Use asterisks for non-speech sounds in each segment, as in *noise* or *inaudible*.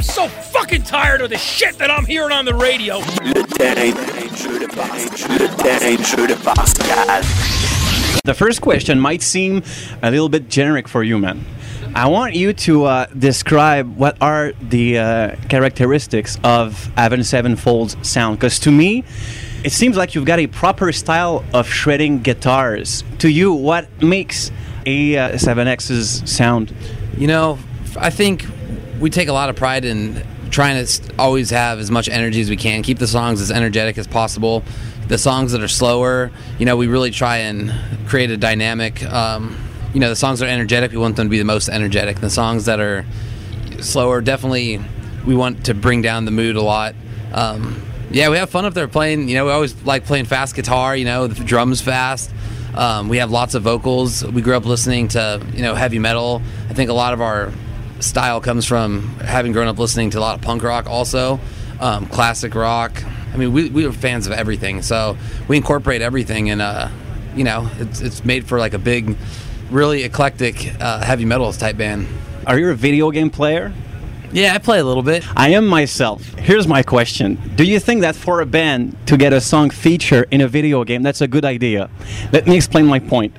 I'm so fucking tired of the shit that I'm hearing on the radio. Le terrain de jeu de Pascal. Le terrain de jeu de Pascal. The first question might seem a little bit generic for you, man. I want you to uh, describe what are the uh, characteristics of Avenged Sevenfold's sound. Because to me, it seems like you've got a proper style of shredding guitars. To you, what makes a uh, 7X's sound? You know, I think we take a lot of pride in trying to always have as much energy as we can, keep the songs as energetic as possible. The songs that are slower, you know, we really try and create a dynamic. Um, you know, the songs that are energetic, we want them to be the most energetic. The songs that are slower, definitely, we want to bring down the mood a lot. Um, yeah, we have fun up there playing. You know, we always like playing fast guitar. You know, the drums fast. Um, we have lots of vocals. We grew up listening to you know heavy metal. I think a lot of our style comes from having grown up listening to a lot of punk rock, also um, classic rock. I mean, we we are fans of everything, so we incorporate everything, and uh, you know, it's it's made for like a big, really eclectic uh, heavy metal type band. Are you a video game player? Yeah, I play a little bit. I am myself. Here's my question Do you think that for a band to get a song feature in a video game, that's a good idea? Let me explain my point.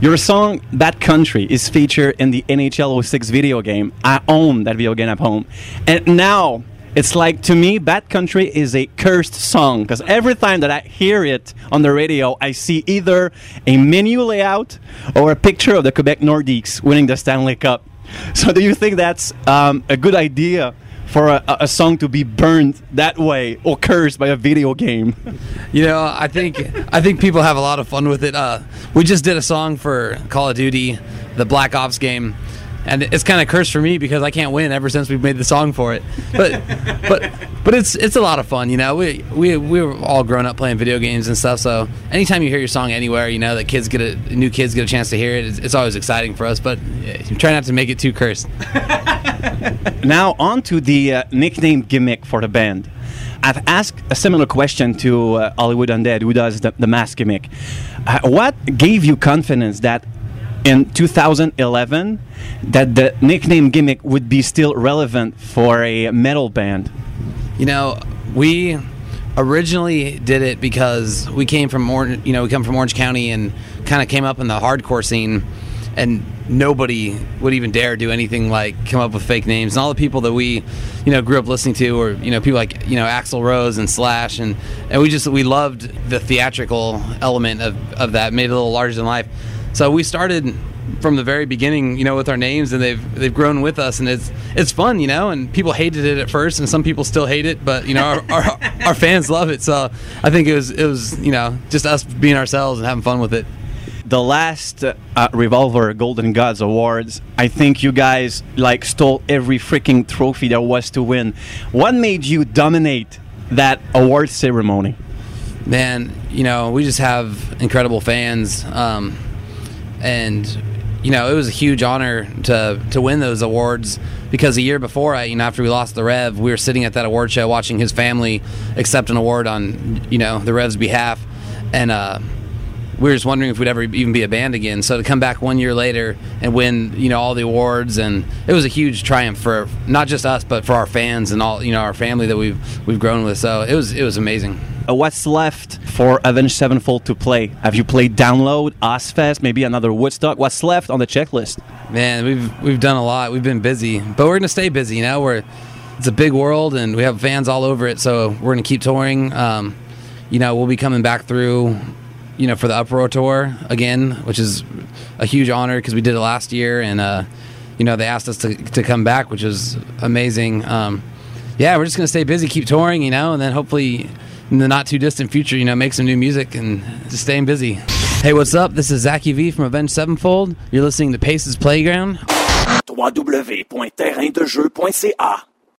Your song, Bat Country, is featured in the NHL 06 video game. I own that video game at home. And now, it's like to me, Bat Country is a cursed song because every time that I hear it on the radio, I see either a menu layout or a picture of the Quebec Nordiques winning the Stanley Cup. *laughs* So, do you think that's um, a good idea for a, a song to be burned that way or cursed by a video game? *laughs* You know, I think I think people have a lot of fun with it. Uh, we just did a song for Call of Duty, the Black Ops game, and it's kind of cursed for me because I can't win ever since we've made the song for it. But but but it's it's a lot of fun. You know, we we we were all grown up playing video games and stuff. So anytime you hear your song anywhere, you know that kids get a new kids get a chance to hear it. It's, it's always exciting for us. But try not to make it too cursed. *laughs* Now, on to the uh, nickname gimmick for the band. I've asked a similar question to uh, Hollywood Undead, who does the, the mask gimmick. Uh, what gave you confidence that in 2011 that the nickname gimmick would be still relevant for a metal band? You know, we originally did it because we came from Orange, you know, we come from Orange County and kind of came up in the hardcore scene and nobody would even dare do anything like come up with fake names. And all the people that we, you know, grew up listening to were, you know, people like, you know, Axl Rose and Slash and and we just we loved the theatrical element of of that, made it a little larger than life. So we started from the very beginning, you know, with our names, and they've they've grown with us, and it's it's fun, you know. And people hated it at first, and some people still hate it, but you know, our, our, *laughs* our fans love it. So I think it was it was you know just us being ourselves and having fun with it. The last uh, Revolver Golden Gods Awards, I think you guys like stole every freaking trophy there was to win. What made you dominate that award ceremony? man, you know, we just have incredible fans, um, and you know, it was a huge honor to to win those awards because a year before, I, you know, after we lost the Rev, we were sitting at that award show watching his family accept an award on you know the Rev's behalf, and. uh we were just wondering if we'd ever even be a band again. So to come back one year later and win, you know, all the awards, and it was a huge triumph for not just us, but for our fans and all, you know, our family that we've we've grown with. So it was it was amazing. Uh, what's left for Avenged Sevenfold to play? Have you played Download, Ozzfest, maybe another Woodstock? What's left on the checklist? Man, we've we've done a lot. We've been busy, but we're gonna stay busy. You know, we're it's a big world, and we have fans all over it. So we're gonna keep touring. Um, you know, we'll be coming back through. You know, for the Uproar tour again, which is a huge honor because we did it last year, and uh, you know they asked us to to come back, which is amazing. Um, yeah, we're just gonna stay busy, keep touring, you know, and then hopefully in the not too distant future, you know, make some new music and just staying busy. Hey, what's up? This is Zacky V from Avenged Sevenfold. You're listening to Pace's Playground. www.terraindejeu.ca